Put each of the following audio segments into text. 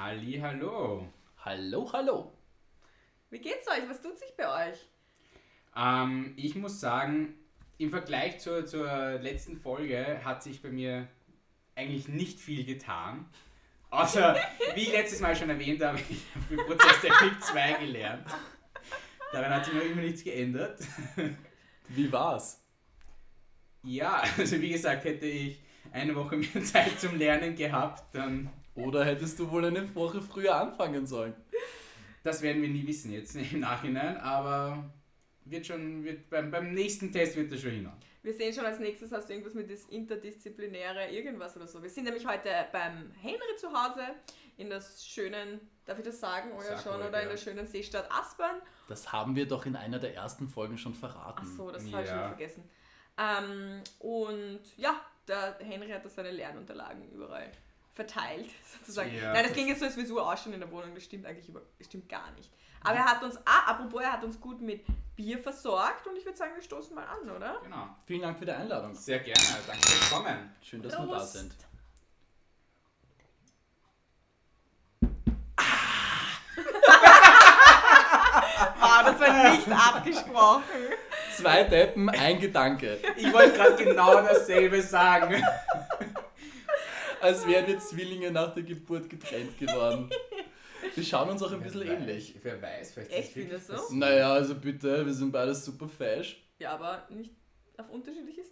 Halli, hallo. Hallo, hallo. Wie geht's euch? Was tut sich bei euch? Ähm, ich muss sagen, im Vergleich zur, zur letzten Folge hat sich bei mir eigentlich nicht viel getan. Außer, wie ich letztes Mal schon erwähnt habe, ich habe für Prozesstechnik 2 gelernt. Daran hat sich noch immer nichts geändert. Wie war's? Ja, also wie gesagt, hätte ich eine Woche mehr Zeit zum Lernen gehabt, dann Oder hättest du wohl eine Woche früher anfangen sollen? das werden wir nie wissen jetzt im Nachhinein, aber wird schon, wird, beim, beim nächsten Test wird das schon hinhauen. Wir sehen schon als nächstes hast du irgendwas mit das interdisziplinäre irgendwas oder so. Wir sind nämlich heute beim Henry zu Hause in das schönen, darf ich das sagen, ja Sag schon, oder in ja. der schönen Seestadt Aspern. Das haben wir doch in einer der ersten Folgen schon verraten. Ach so, das habe ich Ja. schon vergessen. Ähm, und ja, der Henry hat da seine Lernunterlagen überall verteilt, sozusagen. Ja. Nein, das klingt jetzt so, als wir so ausschauen in der Wohnung, das stimmt eigentlich über, das stimmt gar nicht. Aber er hat uns, ah, apropos, er hat uns gut mit Bier versorgt und ich würde sagen, wir stoßen mal an, oder? Genau. Vielen Dank für die Einladung. Sehr gerne, danke fürs Kommen. Schön, dass wir da Prost. sind. Ah, das war nicht abgesprochen. Zwei Deppen, ein Gedanke. Ich wollte gerade genau dasselbe sagen. Als wären wir Zwillinge nach der Geburt getrennt geworden. Wir schauen uns auch ein bisschen Wer weiß, ähnlich. Wer weiß, vielleicht Echt, ist findest du? das- Naja, also bitte, wir sind beide super fesch. Ja, aber nicht auf unterschiedliche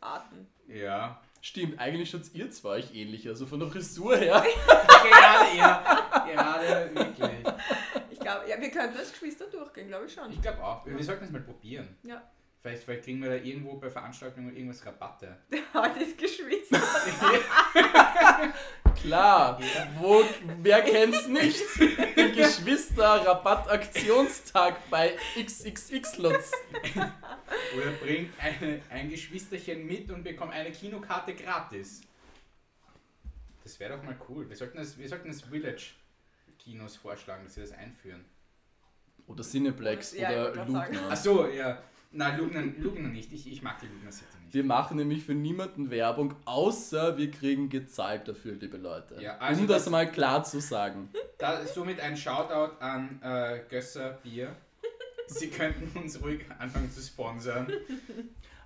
Arten. Ja. Stimmt, eigentlich schaut ihr zwei euch ähnlich, also von der Frisur her. Gerade, ja. Gerade, wirklich. Ich glaube, ja, wir könnten als Geschwister durchgehen, glaube ich schon. Ich glaube auch. Wir sollten es mal probieren. Ja. Vielleicht, vielleicht kriegen wir da irgendwo bei Veranstaltungen irgendwas Rabatte. Heute ist Geschwister. Klar, wo, wer kennt's nicht? Den Geschwister-Rabattaktionstag bei XXX Lutz. Oder bringt eine, ein Geschwisterchen mit und bekommt eine Kinokarte gratis. Das wäre doch mal cool. Wir sollten das, wir sollten das Village-Kinos vorschlagen, dass sie das einführen. Oder Cineplex Ja, oder. Lugner. Ach so, ja. Nein, Lugner, Lugner nicht. Ich, ich mag die Lugner City nicht. Wir machen nämlich für niemanden Werbung, außer wir kriegen gezahlt dafür, liebe Leute. Ja, also um das, das- mal klar zu sagen. Da somit ein Shoutout an äh, Gösser Bier. Sie könnten uns ruhig anfangen zu sponsern.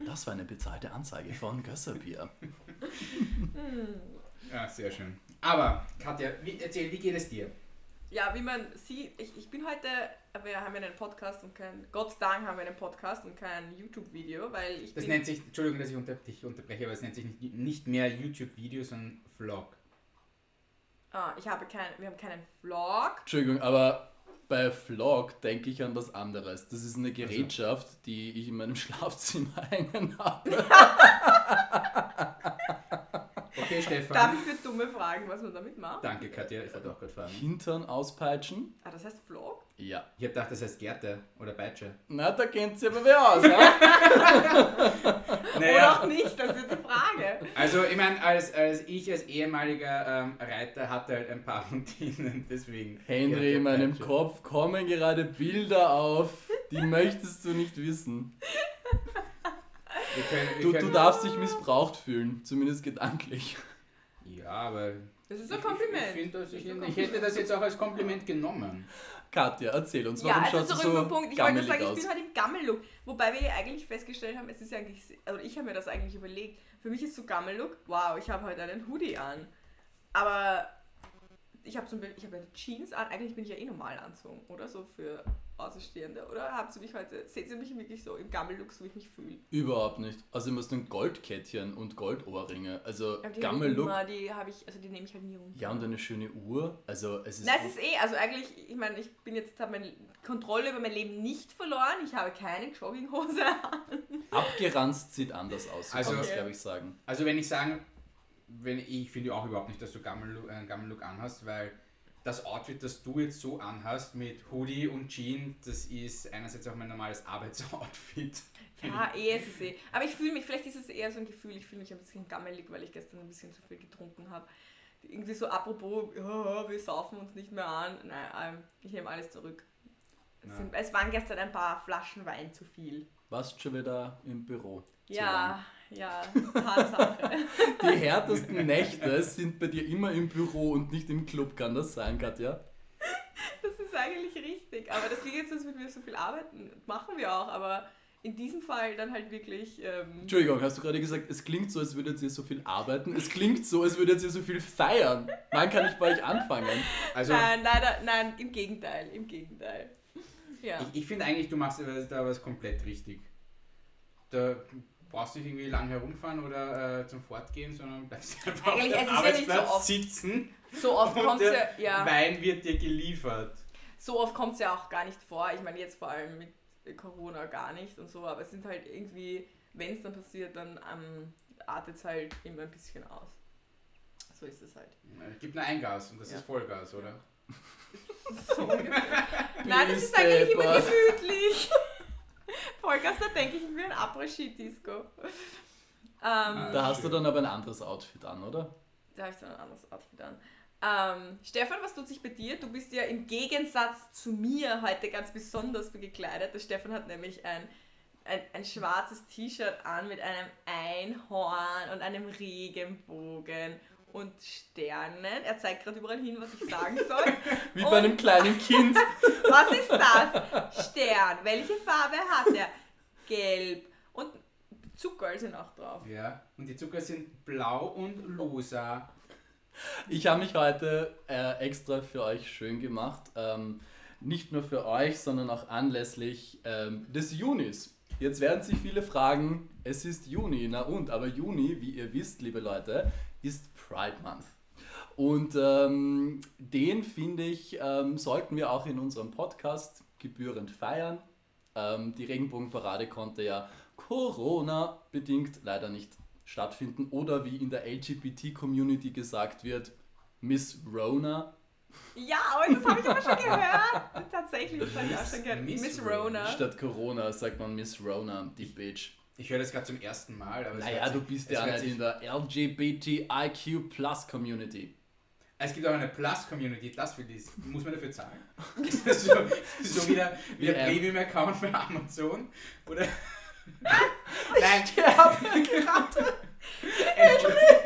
Das war eine bezahlte Anzeige von Gösserbier. Ja, sehr schön. Aber, Katja, wie, erzähl, wie geht es dir? Ja, wie man sieht, ich, ich bin heute, wir haben ja einen Podcast und kein, Gott sei Dank haben wir einen Podcast und kein YouTube-Video, weil ich Das bin, nennt sich, Entschuldigung, dass ich unter, dich unterbreche, aber es nennt sich nicht, nicht mehr YouTube-Video, sondern Vlog. ah, ich habe kein, wir haben keinen Vlog. Entschuldigung, aber bei Vlog denke ich an was anderes. Das ist eine Gerätschaft, die ich in meinem Schlafzimmer hängen habe. Okay, Stefan. Darf ich für dumme Fragen, was man damit macht? Danke, Katja, ich wollte auch gerade fragen. Hintern auspeitschen? Ah, das heißt Vlog? Ja. Ich habe gedacht, das heißt Gerte oder Beitsche. Na, da kennt sie aber wer aus, ja? Oder auch nicht, das ist jetzt eine Frage. Also, ich meine, als, als ich als ehemaliger ähm, Reiter hatte halt ein paar von denen, deswegen. Henry, in meinem Peitsche. Kopf kommen gerade Bilder auf, die möchtest du nicht wissen. Wir können, wir Du, können, du darfst dich missbraucht fühlen, zumindest gedanklich. Ja, aber. Das ist ein Kompliment. Ich, dass ich, ein ich hätte das jetzt auch als Kompliment genommen. Katja, erzähl uns, Ja, warum also schaust du zurück so zum Punkt. Ich wollte sagen, ich aus? bin halt im Gammel-Look. Wobei wir ja eigentlich festgestellt haben, es ist eigentlich, also ich habe mir das eigentlich überlegt. Für mich ist so Gammel-Look, wow, ich habe heute einen Hoodie an. Aber ich habe zum Beispiel, ich habe eine Jeans an. Eigentlich bin ich ja eh normal anzogen, oder? So für Außenstehende. Oder habt ihr mich heute, seht ihr mich wirklich so im Gammel-Look, so wie ich mich fühle? Überhaupt nicht. Also du hast ein Goldkettchen und Goldohrringe. Also Gammel-Look. immer, Die habe ich, also die nehme ich halt nie runter. Ja, und eine schöne Uhr. Also es ist, Nein, es ist eh, also eigentlich, ich meine, ich bin jetzt, habe meine Kontrolle über mein Leben nicht verloren. Ich habe keine Jogginghose an. abgeranzt sieht anders aus. So Also- kann man Okay. glaube ich, sagen. Also, wenn ich sagen, wenn ich finde auch überhaupt nicht, dass du Gammel-Look äh, Gammel-Look anhast, weil das Outfit, das du jetzt so anhast mit Hoodie und Jean, das ist einerseits auch mein normales Arbeitsoutfit. Ja, eh, es ist eh. Aber ich fühle mich, vielleicht ist es eher so ein Gefühl, ich fühle mich ein bisschen gammelig, weil ich gestern ein bisschen zu viel getrunken habe. Irgendwie so apropos, ja, wir saufen uns nicht mehr an. Nein, ähm, ich nehme alles zurück. Es, sind, es waren gestern ein paar Flaschen Wein zu viel. Warst schon wieder im Büro? Ja, Ja, Tatsache. Die härtesten Nächte sind bei dir immer im Büro und nicht im Club, kann das sein, Katja? Das ist eigentlich richtig. Aber das klingt jetzt, als würden wir so viel arbeiten. Machen wir auch, aber in diesem Fall dann halt wirklich. Ähm, Entschuldigung, hast du gerade gesagt, es klingt so, als würdet ihr so viel arbeiten? Es klingt so, als würdet ihr so viel feiern. Wann kann ich bei euch anfangen? Also, nein, leider, nein, im Gegenteil, im Gegenteil. Ja. ich, ich finde eigentlich, du machst da was komplett richtig. Da brauchst du nicht irgendwie lang herumfahren oder äh, zum Fortgehen, sondern bleibst einfach auf Eigentlich, dem es nicht so Arbeitsplatz oft- sitzen So oft kommt es der ja, ja, Wein wird dir geliefert. so oft kommt's ja auch gar nicht vor. Ich meine, jetzt vor allem mit Corona gar nicht und so, aber es sind halt irgendwie, wenn es dann passiert, dann ähm, artet es halt immer ein bisschen aus. So ist es halt. Es gibt nur ein Gas und das Ja. ist Vollgas, oder? So. Nein, das ist eigentlich immer gemütlich. Vollgas, da denke ich wie ein Après-Ski-Disco. Ähm, Da hast du dann aber ein anderes Outfit an, oder? Da habe ich so ein anderes Outfit an. Ähm, Stefan, was tut sich bei dir? Du bist ja im Gegensatz zu mir heute ganz besonders gekleidet. Der Stefan hat nämlich ein, ein, ein schwarzes T-Shirt an mit einem Einhorn und einem Regenbogen und Sternen. Er zeigt gerade überall hin, was ich sagen soll. Wie bei einem kleinen Kind. Was ist das? Stern. Welche Farbe hat er? Gelb. Und Zucker sind auch drauf. Ja. Und die Zucker sind blau und rosa. Ich habe mich heute äh, extra für euch schön gemacht. Ähm, nicht nur für euch, sondern auch anlässlich ähm, des Junis. Jetzt werden sich viele fragen, es ist Juni, na und, aber Juni, wie ihr wisst, liebe Leute, ist Pride Month. Und ähm, den, finde ich, ähm, sollten wir auch in unserem Podcast gebührend feiern. Ähm, die Regenbogenparade konnte ja Corona-bedingt leider nicht stattfinden oder wie in der LGBT-Community gesagt wird, Miss Rona. Ja, aber das habe ich aber schon gehört. Tatsächlich, das habe ich auch schon gehört. Miss Miss Rona. Rona. Statt Corona sagt man Miss Rona, die Bitch. Ich höre das gerade zum ersten Mal. Aber es Naja, du bist ja nicht in der LGBTIQ Plus Community. Es gibt auch eine Plus-Community, das für dies. Muss man dafür zahlen? Ist das so, so wie der, wie der. Premium-Account bei Amazon? Oder? Nein. Entschuldigung.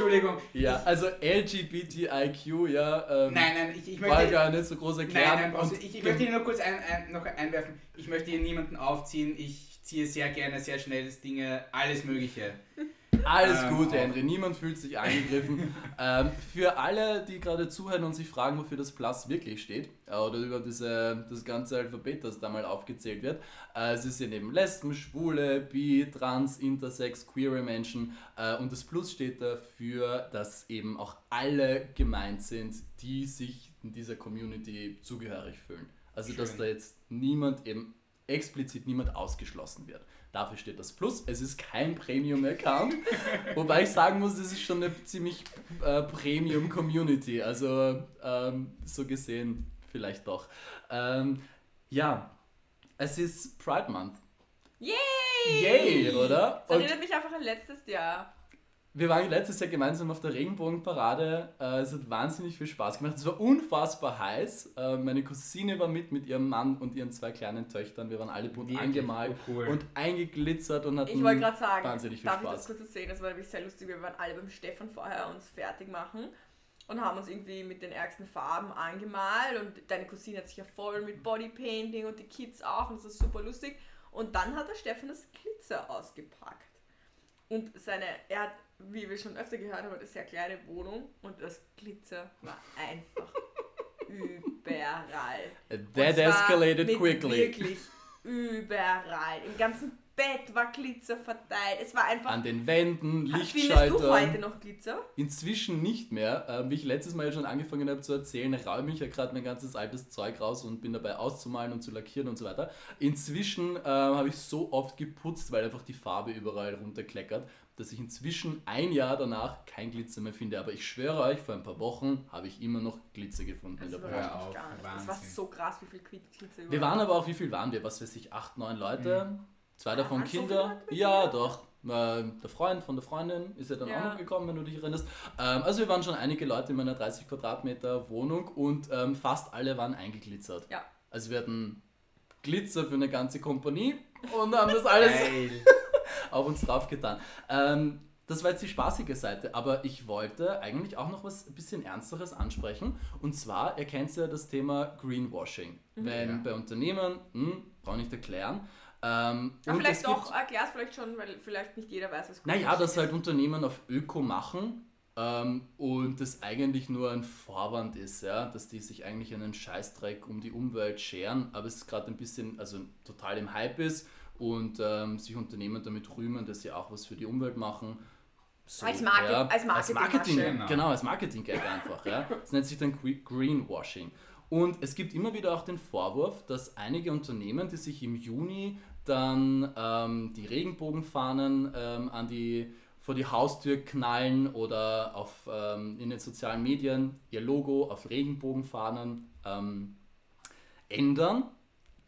Entschuldigung. Ja, also LGBTIQ, ja, ähm, Nein, nein, ich, ich war möchte. gar nicht so groß Nein, erklären. nein, und ich, ich möchte hier nur kurz ein, ein, noch einwerfen. Ich möchte hier niemanden aufziehen. Ich ziehe sehr gerne, sehr schnell das Dinge, alles Mögliche. Alles Ähm, Gute, auch. Henry, niemand fühlt sich angegriffen. ähm, für alle, die gerade zuhören und sich fragen, wofür das Plus wirklich steht, äh, oder über diese, das ganze Alphabet, das da mal aufgezählt wird, äh, es sind eben Lesben, Schwule, Bi, Trans, Intersex, queere Menschen äh, und das Plus steht dafür, dass eben auch alle gemeint sind, die sich in dieser Community zugehörig fühlen. Also, dass Schön. da jetzt niemand eben explizit niemand ausgeschlossen wird. Dafür steht das Plus. Es ist kein Premium-Account. Wobei ich sagen muss, es ist schon eine ziemlich äh, Premium-Community. Also ähm, so gesehen vielleicht doch. Ähm, ja, es ist Pride Month. Yay! Yay, oder? Das erinnert mich einfach an letztes Jahr. Wir waren letztes Jahr gemeinsam auf der Regenbogenparade. Äh, es hat wahnsinnig viel Spaß gemacht. Es war unfassbar heiß. Äh, meine Cousine war mit, mit ihrem Mann und ihren zwei kleinen Töchtern. Wir waren alle bunt Wirklich angemalt cool. und eingeglitzert und hatten Ich wollte gerade sagen, wahnsinnig viel darf ich Spaß. das kurz erzählen? Das war nämlich sehr lustig. Wir waren alle beim Stefan vorher uns fertig machen und haben uns irgendwie mit den ärgsten Farben angemalt und deine Cousine hat sich ja voll mit Bodypainting und die Kids auch und das ist super lustig. Und dann hat der Stefan das Glitzer ausgepackt. Und seine, er hat, wie wir schon öfter gehört haben, eine sehr kleine Wohnung und das Glitzer war einfach überall. That Und zwar escalated quickly. Wirklich überall. Im ganzen Bett war Glitzer verteilt. Es war einfach. An den Wänden, Findest du heute noch Glitzer? Inzwischen nicht mehr. Ähm, wie ich letztes Mal ja schon angefangen habe zu erzählen, räume ich ja gerade mein ganzes altes Zeug raus und bin dabei auszumalen und zu lackieren und so weiter. Inzwischen ähm, habe ich so oft geputzt, weil einfach die Farbe überall runterkleckert, dass ich inzwischen ein Jahr danach kein Glitzer mehr finde. Aber ich schwöre euch, vor ein paar Wochen habe ich immer noch Glitzer gefunden in Das der auf, gar nicht. Das war so krass, wie viel Glit- Glitzer überall Wir waren aber auch, wie viel waren wir? Was weiß ich, acht, neun Leute. Zwei davon so viele Kinder. Mit ja, dir? doch. Ähm, der Freund von der Freundin ist ja dann Ja. auch noch gekommen, wenn du dich erinnerst. Ähm, also wir waren schon einige Leute in meiner 30 Quadratmeter Wohnung und ähm, fast alle waren eingeglitzert. Ja. Also wir hatten Glitzer für eine ganze Kompanie und haben das alles, auf uns drauf getan. Ähm, das war jetzt die spaßige Seite, aber ich wollte eigentlich auch noch was ein bisschen Ernsteres ansprechen. Und zwar, ihr kennt ja das Thema Greenwashing. Wenn Ja. bei Unternehmen, hm, brauche ich nicht erklären. Ähm, Aber vielleicht es doch, gibt- erklär's vielleicht schon, weil vielleicht nicht jeder weiß, was naja, Greenwashing dass halt Unternehmen auf Öko machen ähm, und das eigentlich nur ein Vorwand ist, ja, dass die sich eigentlich einen Scheißdreck um die Umwelt scheren, aber es gerade ein bisschen, also total im Hype ist und ähm, sich Unternehmen damit rühmen, dass sie auch was für die Umwelt machen. So, Als Market- ja, als als Marketingmasche. Marketing, Genau. genau, als Marketing-Gag einfach. Ja. Das nennt sich dann Gre- Greenwashing. Und es gibt immer wieder auch den Vorwurf, dass einige Unternehmen, die sich im Juni dann ähm, die Regenbogenfahnen ähm, an die, vor die Haustür knallen oder auf, ähm, in den sozialen Medien ihr Logo auf Regenbogenfahnen ähm, ändern,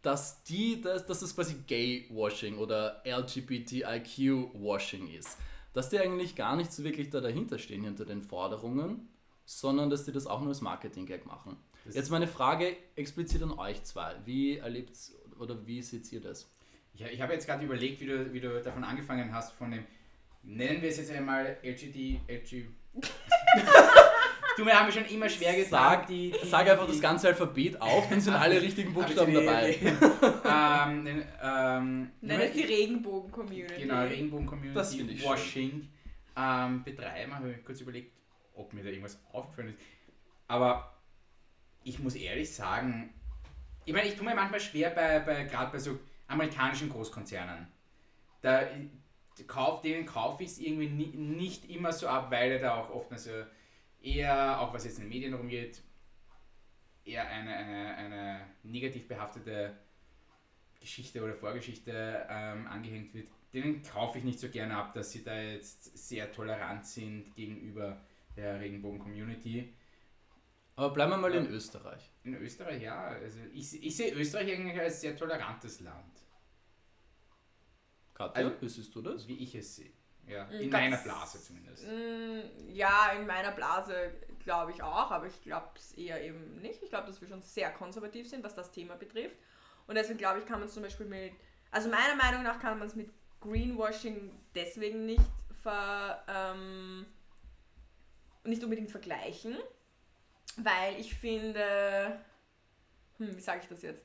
dass, die, dass, dass das quasi Gay-Washing oder LGBTIQ-Washing ist. Dass die eigentlich gar nicht so wirklich da dahinter stehen hinter den Forderungen, sondern dass die das auch nur als Marketing-Gag machen. Das- Jetzt meine Frage explizit an euch zwei. Wie erlebt oder wie seht ihr das? Ja, ich habe jetzt gerade überlegt, wie du, wie du davon angefangen hast, von dem, nennen wir es jetzt einmal LGD, LG... du, mir haben wir schon immer schwer getan, Sag, die, die, sag einfach die, das ganze Alphabet auf, dann sind alle richtigen Buchstaben dabei. ähm, den, ähm, Nenn es die Regenbogen-Community. Genau, Regenbogen-Community, Das finde ich. Washing ähm, betreiben. Habe ich kurz überlegt, ob mir da irgendwas aufgefallen ist. Aber ich muss ehrlich sagen, ich meine, ich tue mir manchmal schwer bei, bei gerade bei so amerikanischen Großkonzernen. Da kauf, denen kaufe ich es irgendwie ni, nicht immer so ab, weil er da auch oft also eher, auch was jetzt in den Medien rumgeht, eher eine, eine, eine negativ behaftete Geschichte oder Vorgeschichte ähm, angehängt wird, denen kaufe ich nicht so gerne ab, dass sie da jetzt sehr tolerant sind gegenüber der Regenbogen-Community. Aber bleiben wir mal in Österreich. In Österreich, ja, also ich, ich sehe Österreich eigentlich als sehr tolerantes Land, Katja, Also- wie siehst du das? wie ich es sehe. Ja, Mhm, in ganz- meiner Blase zumindest. Mm, Ja, in meiner Blase glaube ich auch, aber ich glaube es eher eben nicht. Ich glaube, dass wir schon sehr konservativ sind, was das Thema betrifft. Und deswegen glaube ich, kann man es zum Beispiel mit, also meiner Meinung nach kann man es mit Greenwashing deswegen nicht ver, ähm, nicht unbedingt vergleichen, weil ich finde, hm, wie sage ich das jetzt?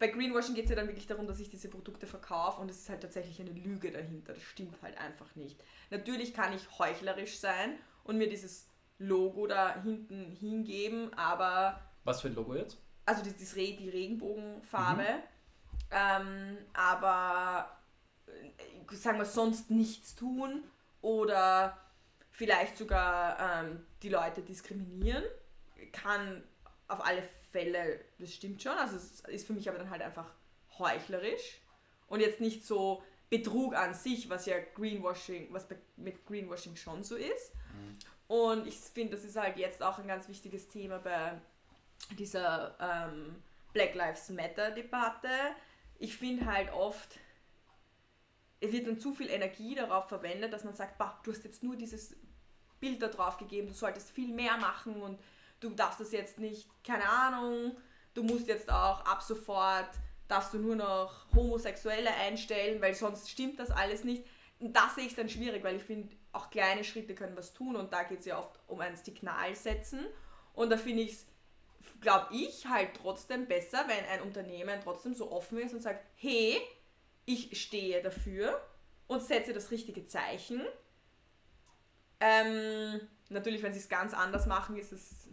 Bei Greenwashing geht es ja dann wirklich darum, dass ich diese Produkte verkaufe und es ist halt tatsächlich eine Lüge dahinter. Das stimmt halt einfach nicht. Natürlich kann ich heuchlerisch sein und mir dieses Logo da hinten hingeben, aber Was für ein Logo jetzt? also das, das Re die Regenbogenfarbe, ähm, aber äh, sagen wir sonst nichts tun oder vielleicht sogar ähm, die Leute diskriminieren, kann auf alle Fälle, das stimmt schon, also es ist für mich aber dann halt einfach heuchlerisch und jetzt nicht so Betrug an sich, was ja Greenwashing, was mit Greenwashing schon so ist. Und ich finde, das ist halt jetzt auch ein ganz wichtiges Thema bei dieser ähm, Black Lives Matter Debatte. Ich finde halt oft, es wird dann zu viel Energie darauf verwendet, dass man sagt, bah, du hast jetzt nur dieses Bild da drauf gegeben, du solltest viel mehr machen und du darfst das jetzt nicht, keine Ahnung, du musst jetzt auch ab sofort, darfst du nur noch Homosexuelle einstellen, weil sonst stimmt das alles nicht. Und das sehe ich dann schwierig, weil ich finde, auch kleine Schritte können was tun und da geht es ja oft um ein Signal setzen. Und da finde ich es, glaube ich, halt trotzdem besser, wenn ein Unternehmen trotzdem so offen ist und sagt, hey, ich stehe dafür und setze das richtige Zeichen. Ähm, natürlich, wenn sie es ganz anders machen, ist es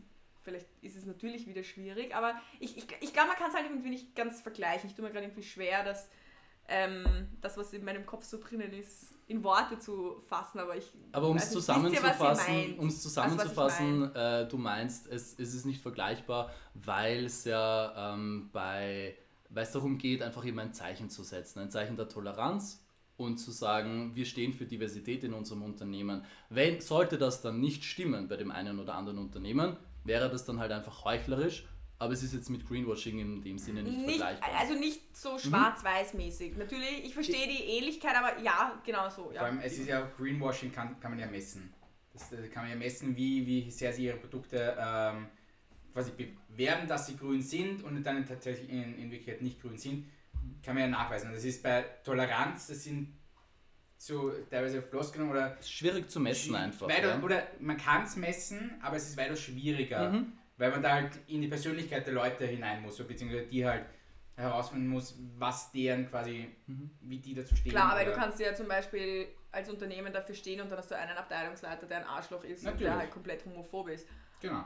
vielleicht ist es natürlich wieder schwierig, aber ich, ich, ich glaube, man kann es halt irgendwie nicht ganz vergleichen. Ich tue mir gerade irgendwie schwer, dass ähm, das, was in meinem Kopf so drinnen ist, in Worte zu fassen, aber ich Aber um es zusammenzufassen, was ich zusammenzufassen äh, du meinst, es, es ist nicht vergleichbar, weil es ja ähm, bei, weil es darum geht, einfach eben ein Zeichen zu setzen, ein Zeichen der Toleranz und zu sagen, wir stehen für Diversität in unserem Unternehmen. Wenn, sollte das dann nicht stimmen bei dem einen oder anderen Unternehmen, wäre das dann halt einfach heuchlerisch, aber es ist jetzt mit Greenwashing in dem Sinne nicht, nicht, vergleichbar. also nicht so schwarz-weiß-mäßig. Natürlich, ich verstehe die Ähnlichkeit, aber ja, genau so. Ja. Vor allem, es ist ja Greenwashing kann, kann man ja messen. Das äh, kann man ja messen, wie, wie sehr sie ihre Produkte ähm, quasi bewerben, dass sie grün sind und dann tatsächlich in, in Wirklichkeit nicht grün sind, kann man ja nachweisen. Das ist bei Toleranz, das sind so teilweise Floskeln oder. Schwierig zu messen einfach. Weiter, ja. Oder man kann es messen, aber es ist weitaus schwieriger, Mhm. weil man da halt in die Persönlichkeit der Leute hinein muss, so, beziehungsweise die halt herausfinden muss, was deren quasi, Mhm. wie die dazu stehen. Klar, weil du kannst ja zum Beispiel als Unternehmen dafür stehen und dann hast du einen Abteilungsleiter, der ein Arschloch ist und Natürlich. der halt komplett homophob ist. Genau.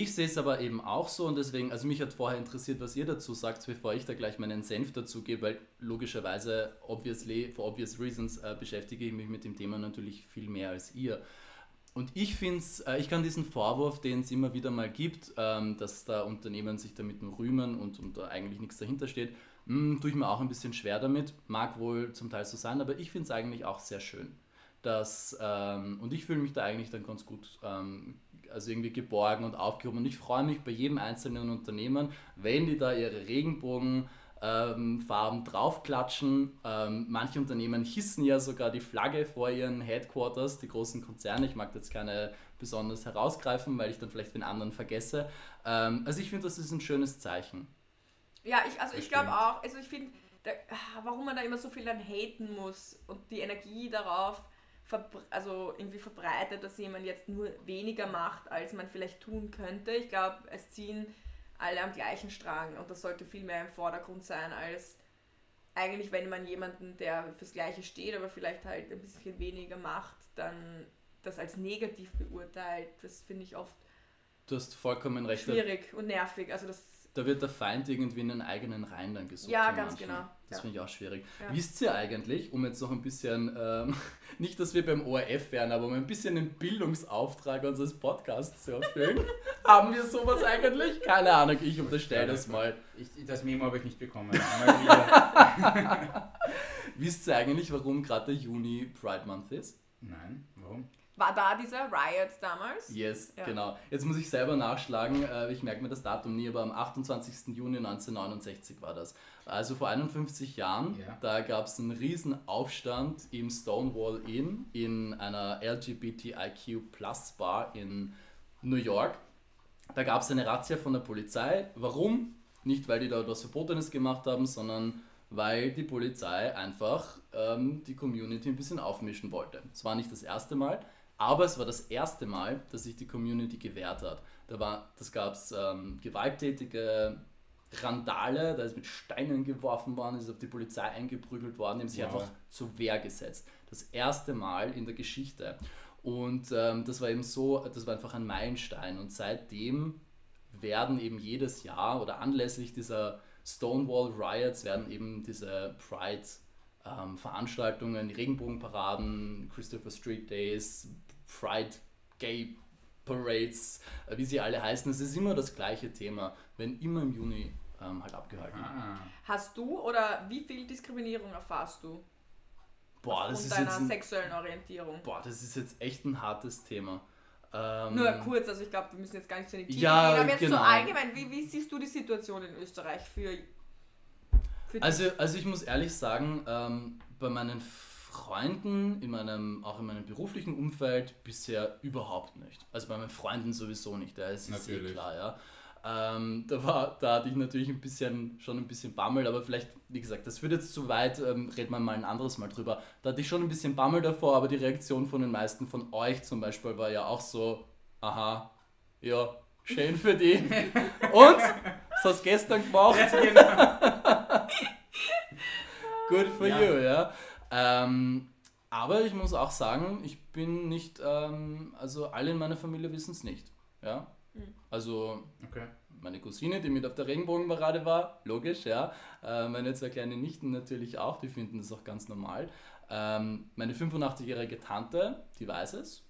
Ich sehe es aber eben auch so und deswegen, also mich hat vorher interessiert, was ihr dazu sagt, bevor ich da gleich meinen Senf dazu gebe, weil logischerweise, obviously, for obvious reasons, äh, beschäftige ich mich mit dem Thema natürlich viel mehr als ihr. Und ich finde es, äh, ich kann diesen Vorwurf, den es immer wieder mal gibt, ähm, dass da Unternehmen sich damit nur rühmen und, und da eigentlich nichts dahinter steht, mh, tue ich mir auch ein bisschen schwer damit. Mag wohl zum Teil so sein, aber ich finde es eigentlich auch sehr schön. Dass, ähm, und ich fühle mich da eigentlich dann ganz gut ähm, also irgendwie geborgen und aufgehoben. Und ich freue mich bei jedem einzelnen Unternehmen, wenn die da ihre Regenbogen ähm, Farben draufklatschen. Ähm, manche Unternehmen hissen ja sogar die Flagge vor ihren Headquarters, die großen Konzerne. Ich mag jetzt keine besonders herausgreifen, weil ich dann vielleicht den anderen vergesse. Ähm, also ich finde, das ist ein schönes Zeichen. Ja, ich, also ich glaube auch, also ich finde, ah, warum man da immer so viel dann haten muss und die Energie darauf also irgendwie verbreitet, dass jemand jetzt nur weniger macht, als man vielleicht tun könnte. Ich glaube, es ziehen alle am gleichen Strang und das sollte viel mehr im Vordergrund sein, als eigentlich, wenn man jemanden, der fürs Gleiche steht, aber vielleicht halt ein bisschen weniger macht, dann das als negativ beurteilt. Das finde ich oft Du hast vollkommen recht. Schwierig und nervig. Also das da wird der Feind irgendwie in den eigenen Reihen dann gesucht. Ja, ganz manchen. genau. Das Ja. finde ich auch schwierig. Ja. Wisst ihr eigentlich, um jetzt noch ein bisschen, ähm, nicht, dass wir beim ORF wären, aber um ein bisschen den Bildungsauftrag unseres Podcasts zu erfüllen, haben wir sowas eigentlich? Keine Ahnung, ich unterstelle das mal. Ich, das Memo habe ich nicht bekommen. Wisst ihr eigentlich, warum gerade der Juni Pride Month ist? Nein, warum? War da dieser Riot damals. Yes, Ja. genau. Jetzt muss ich selber nachschlagen, äh, ich merke mir das Datum nie, aber am 28. Juni 1969 war das. Also vor 51 Jahren, Ja. da gab es einen riesen Aufstand im Stonewall Inn in einer LGBTIQ Plus Bar in New York. Da gab es eine Razzia von der Polizei. Warum? Nicht, weil die da was Verbotenes gemacht haben, sondern weil die Polizei einfach ähm, die Community ein bisschen aufmischen wollte. Es war nicht das erste Mal, aber es war das erste Mal, dass sich die Community gewehrt hat. Da war, das gab es ähm, gewalttätige Randale, da ist mit Steinen geworfen worden, ist auf die Polizei eingeprügelt worden, die haben sich Wow. einfach zur Wehr gesetzt. Das erste Mal in der Geschichte. Und ähm, das war eben so, das war einfach ein Meilenstein. Und seitdem werden eben jedes Jahr oder anlässlich dieser Stonewall Riots werden eben diese Pride ähm, Regenbogenparaden, Christopher Street Days, Pride Gay Parades, äh, wie sie alle heißen. Es ist immer das gleiche Thema, wenn immer im Juni ähm, halt abgehalten. Ah. Hast du oder wie viel Diskriminierung erfährst du Boah, das ist deiner jetzt ein, sexuellen Orientierung? boah, das ist jetzt echt ein hartes Thema. Ähm, Nur kurz, also ich glaube, wir müssen jetzt gar nicht so in die Tiefe Ja, gehen, aber jetzt genau. so allgemein, wie, wie siehst du die Situation in Österreich für, für dich? Also, also ich muss ehrlich sagen, ähm, bei meinen Freunden, in meinem, auch in meinem beruflichen Umfeld bisher überhaupt nicht. Also bei meinen Freunden sowieso nicht, da ist es eh klar, ja. Ähm, da, war, da hatte ich natürlich ein bisschen, schon ein bisschen Bammel, aber vielleicht, wie gesagt, das führt jetzt zu weit, ähm, reden wir mal ein anderes Mal drüber. Da hatte ich schon ein bisschen Bammel davor, aber die Reaktion von den meisten von euch zum Beispiel war ja auch so, aha, ja, schön für die. Und? Was hast du gestern gemacht? Good for Ja. you, ja. Ähm, aber ich muss auch sagen, ich bin nicht, ähm, also alle in meiner Familie wissen es nicht. Ja. Mhm. Also Okay. meine Cousine, die mit auf der Regenbogenparade war, logisch, ja. Äh, meine zwei kleine Nichten natürlich auch, die finden das auch ganz normal. Ähm, meine 85-jährige Tante, die weiß es,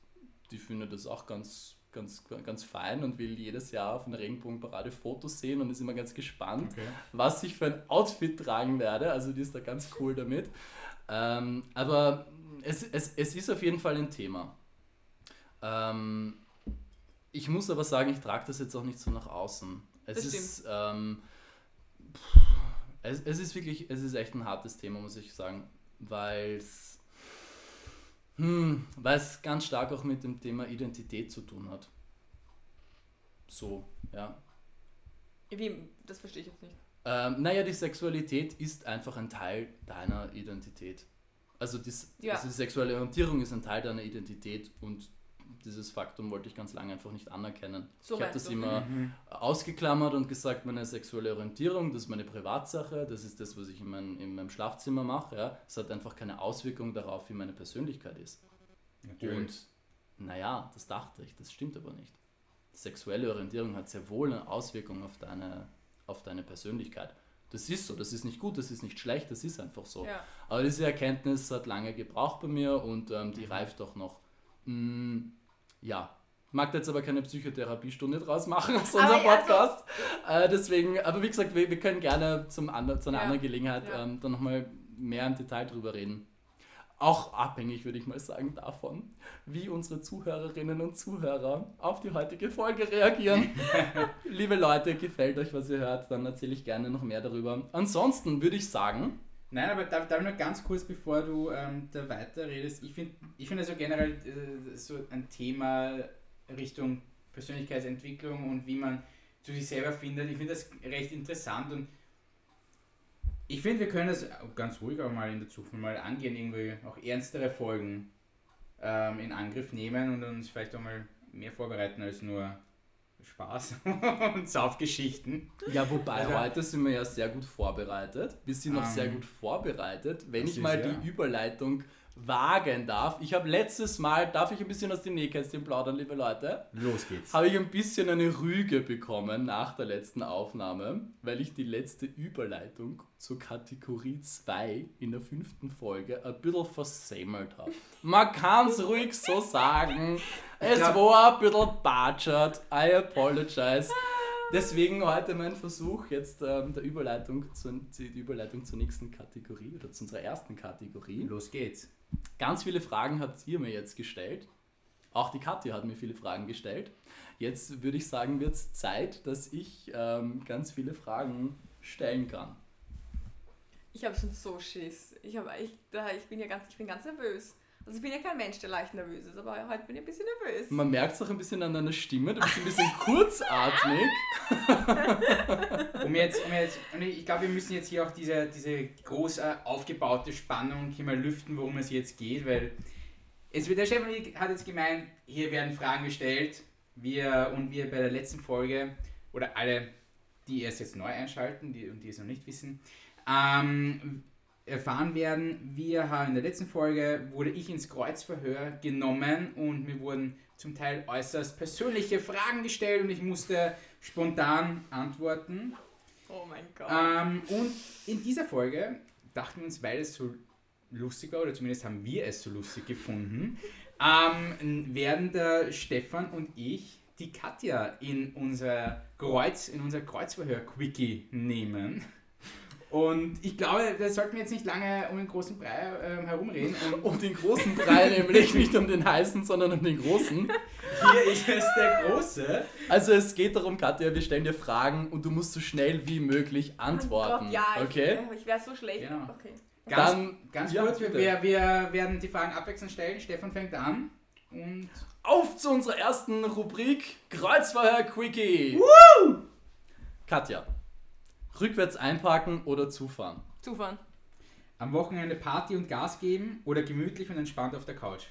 die findet das auch ganz, ganz, ganz fein und will jedes Jahr auf einer Regenbogenparade Fotos sehen und ist immer ganz gespannt okay. was ich für ein Outfit tragen werde. Also die ist da ganz cool damit. Ähm, aber es, es, es ist auf jeden Fall ein Thema. Ähm, ich muss aber sagen, ich trage das jetzt auch nicht so nach außen. Es Das ist, ähm, pff, es, es ist wirklich, es ist echt ein hartes Thema, muss ich sagen, weil es hm, ganz stark auch mit dem Thema Identität zu tun hat. So, ja. Wie, das verstehe ich jetzt nicht. Ähm, naja, die Sexualität ist einfach ein Teil deiner Identität. Also, dies, Ja. also die sexuelle Orientierung ist ein Teil deiner Identität und dieses Faktum wollte ich ganz lange einfach nicht anerkennen. So ich habe das du. immer Mhm. ausgeklammert und gesagt, meine sexuelle Orientierung, das ist meine Privatsache, das ist das, was ich in, mein, in meinem Schlafzimmer mache. Ja. Es hat einfach keine Auswirkung darauf, wie meine Persönlichkeit ist. Natürlich. Und naja, das dachte ich, das stimmt aber nicht. Sexuelle Orientierung hat sehr wohl eine Auswirkung auf deine, auf deine Persönlichkeit. Das ist so, das ist nicht gut, das ist nicht schlecht, das ist einfach so. Ja. Aber diese Erkenntnis hat lange gebraucht bei mir und ähm, die reift auch noch. Mm, ja, mag jetzt aber keine Psychotherapiestunde draus machen aus unserem ja, so- Podcast. äh, deswegen, aber wie gesagt, wir, wir können gerne zum ander, zu einer Ja, anderen Gelegenheit ja. ähm, dann nochmal mehr im Detail drüber reden. Auch abhängig, würde ich mal sagen, davon, wie unsere Zuhörerinnen und Zuhörer auf die heutige Folge reagieren. Liebe Leute, gefällt euch, was ihr hört, dann erzähle ich gerne noch mehr darüber. Ansonsten würde ich sagen, Nein, aber darf, darf ich noch ganz kurz, bevor du ähm, da weiterredest, ich finde ich find also generell äh, so ein Thema Richtung Persönlichkeitsentwicklung und wie man zu sich selber findet, ich finde das recht interessant und ich finde, wir können das ganz ruhig auch mal in der Zukunft mal angehen, irgendwie auch ernstere Folgen ähm, in Angriff nehmen und uns vielleicht auch mal mehr vorbereiten als nur Spaß und Saufgeschichten. Ja, wobei Also- heute sind wir ja sehr gut vorbereitet. Wir sind noch Ähm, sehr gut vorbereitet. Wenn ich ist mal ja- die Überleitung wagen darf. Ich habe letztes Mal, darf ich ein bisschen aus dem Nähkästchen plaudern, liebe Leute? Los geht's. Habe ich ein bisschen eine Rüge bekommen nach der letzten Aufnahme, weil ich die letzte Überleitung zur Kategorie 2 in der fünften Folge ein bisschen versemmelt habe. Man kann es ruhig so sagen. Es war ein bisschen batschert. I apologize. Deswegen heute mein Versuch, jetzt ähm, der Überleitung zur, die Überleitung zur nächsten Kategorie oder zu unserer ersten Kategorie. Los geht's. Ganz viele Fragen habt ihr mir jetzt gestellt. Auch die Katja hat mir viele Fragen gestellt. Jetzt würde ich sagen, wird es Zeit, dass ich ähm, ganz viele Fragen stellen kann. Ich habe schon so Schiss. Ich, hab, ich, da, ich, bin ja ganz, ich bin ganz nervös. Also ich bin ja kein Mensch, der leicht nervös ist, aber heute bin ich ein bisschen nervös. Man merkt es auch ein bisschen an deiner Stimme, du bist ein bisschen kurzatmig. Um jetzt, um jetzt, und ich glaube, wir müssen jetzt hier auch diese, diese groß aufgebaute Spannung hier mal lüften, worum es jetzt geht, weil es wird, der Stefan hat jetzt gemeint, hier werden Fragen gestellt, wir und wir bei der letzten Folge oder alle, die erst jetzt neu einschalten die, und die es noch nicht wissen, ähm, erfahren werden, wir haben in der letzten Folge wurde ich ins Kreuzverhör genommen und mir wurden zum Teil äußerst persönliche Fragen gestellt und ich musste spontan antworten. Oh mein Gott. Ähm, und in dieser Folge dachten wir uns, weil es so lustig war, oder zumindest haben wir es so lustig gefunden, ähm, werden der Stefan und ich die Katja in unser Kreuz, in unser Kreuzverhör-Quickie nehmen. Und ich glaube, da sollten wir jetzt nicht lange um den großen Brei ähm, herumreden. Und Um den großen Brei nämlich, nicht um den heißen, sondern um den großen. hier ist es der große. Also es geht darum, Katja, wir stellen dir Fragen und du musst so schnell wie möglich Oh antworten. Gott, ja, okay? ich, ich wäre so schlecht. Genau. Okay. Ganz, Dann- ganz ja, kurz, wir, bitte. wir, wir werden die Fragen abwechselnd stellen. Stefan fängt an. Und Auf zu unserer ersten Rubrik Kreuzverhör Quickie. Katja, rückwärts einparken oder zufahren? Zufahren. am Wochenende Party und Gas geben oder gemütlich und entspannt auf der Couch?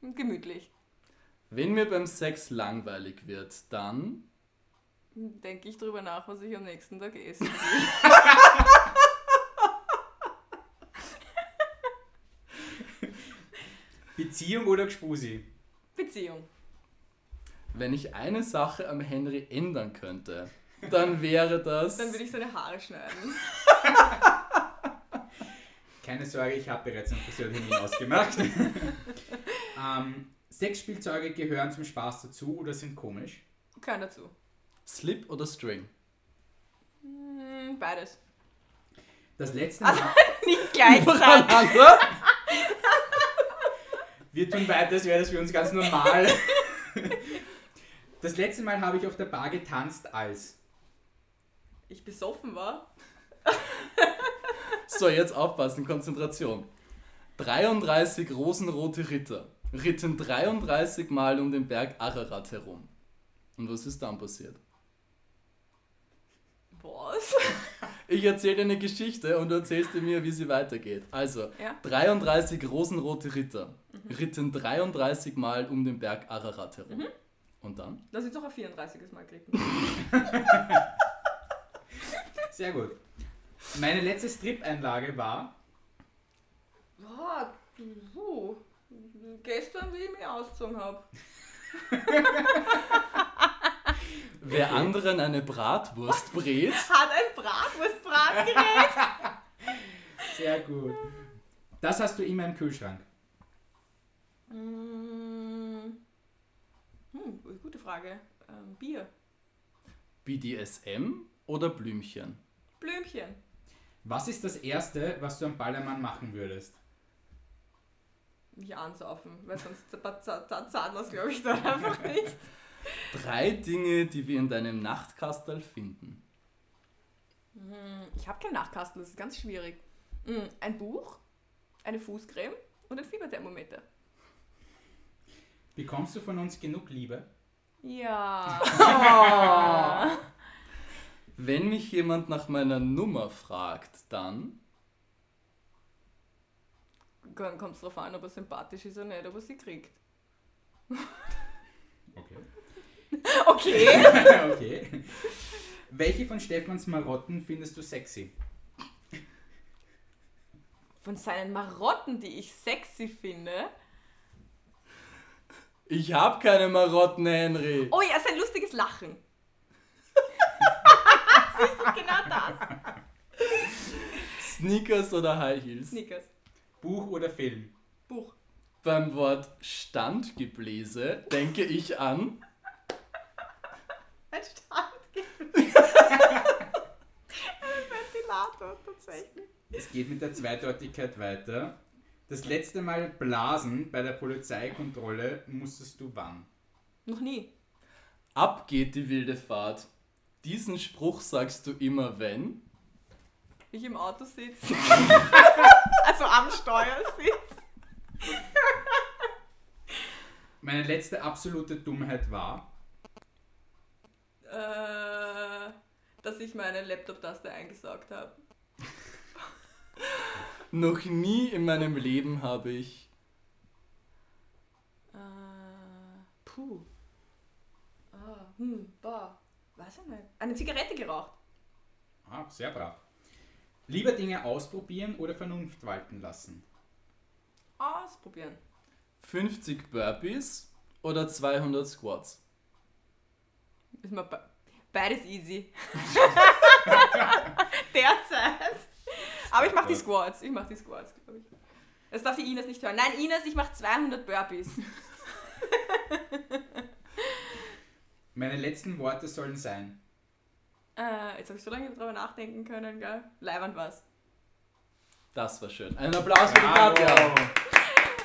Gemütlich. Wenn mir beim Sex langweilig wird, dann Denke ich drüber nach, was ich am nächsten Tag esse. Beziehung oder Gspusi? Beziehung. wenn ich eine Sache am Henry ändern könnte, dann wäre das. Dann würde ich seine Haare schneiden. Keine Sorge, ich habe bereits einen Friseurtermin ausgemacht. ähm, Sexspielzeuge gehören zum Spaß dazu oder sind komisch? Kein dazu. Slip oder String? Hm, beides. Das letzte Also- Mal, Nicht gleichzeitig. Wir tun weiter, als wäre das für uns ganz normal. Das letzte Mal habe ich auf der Bar getanzt als. Ich besoffen war. So, jetzt aufpassen, Konzentration. 33 rosenrote Ritter ritten 33 Mal um den Berg Ararat herum. Und was ist dann passiert? Was? Ich erzähle dir eine Geschichte und du erzählst dir mir, wie sie weitergeht. Also, Ja. 33 rosenrote Ritter ritten 33 Mal um den Berg Ararat herum. Und dann? Da sind noch ein 34. Mal geritten. Sehr gut. Meine letzte Strip-Einlage war. Boah, puh. Gestern, wie ich mich ausgezogen habe. Wer anderen eine Bratwurst brät, Hat ein Bratwurstbratgerät. Sehr gut. Das hast du immer im Kühlschrank. Mm. Hm, gute Frage. Ähm, Bier. BDSM oder Blümchen? Blümchen. Was ist das Erste, was du am Ballermann machen würdest? Mich ansaufen, weil sonst zahlen das, glaube ich, dann einfach nicht. Drei Dinge, die wir in deinem Nachtkastel finden. Hm, Ich habe keinen Nachkastel, das ist ganz schwierig. Hm, Ein Buch, eine Fußcreme und ein Fieberthermometer. Bekommst du von uns genug Liebe? Ja. Wenn mich jemand nach meiner Nummer fragt, dann Dann kommt es drauf an, ob er sympathisch ist oder nicht, ob er sie kriegt. Okay. Okay. okay. Welche von Stefans Marotten findest du sexy? Von seinen Marotten, die ich sexy finde. ich habe keine Marotten, Henry. Oh ja, sein lustiges Lachen. Siehst du, genau das. Sneakers oder High Heels? Snickers. Buch oder Film? Buch. Beim Wort Standgebläse denke ich an Ein Standgefühl. ein Ventilator, tatsächlich. Es geht mit der Zweideutigkeit weiter. Das letzte Mal blasen bei der Polizeikontrolle musstest du wann? Noch nie. Ab geht die wilde Fahrt. Diesen Spruch sagst du immer, wenn Ich im Auto sitze. also am Steuer sitze. Meine letzte absolute Dummheit war. Äh, dass ich meine Laptop-Taste eingesaugt habe. noch nie in meinem Leben habe ich Äh, puh. Ah, hm, boah. Weiß ich nicht. Eine Zigarette geraucht. Ah, sehr brav. Lieber Dinge ausprobieren oder Vernunft walten lassen? Ausprobieren. 50 Burpees oder 200 Squats. Ist mir be beides easy. Derzeit. Aber ich mach die Squats. Ich mach die Squats, glaube ich. Das darf die Ines nicht hören. Nein, Ines, ich mach 200 Burpees. Meine letzten Worte sollen sein. Äh, jetzt habe ich so lange drüber nachdenken können, gell? Leiband was. Das war schön. Einen Applaus für die Bravo. Katja.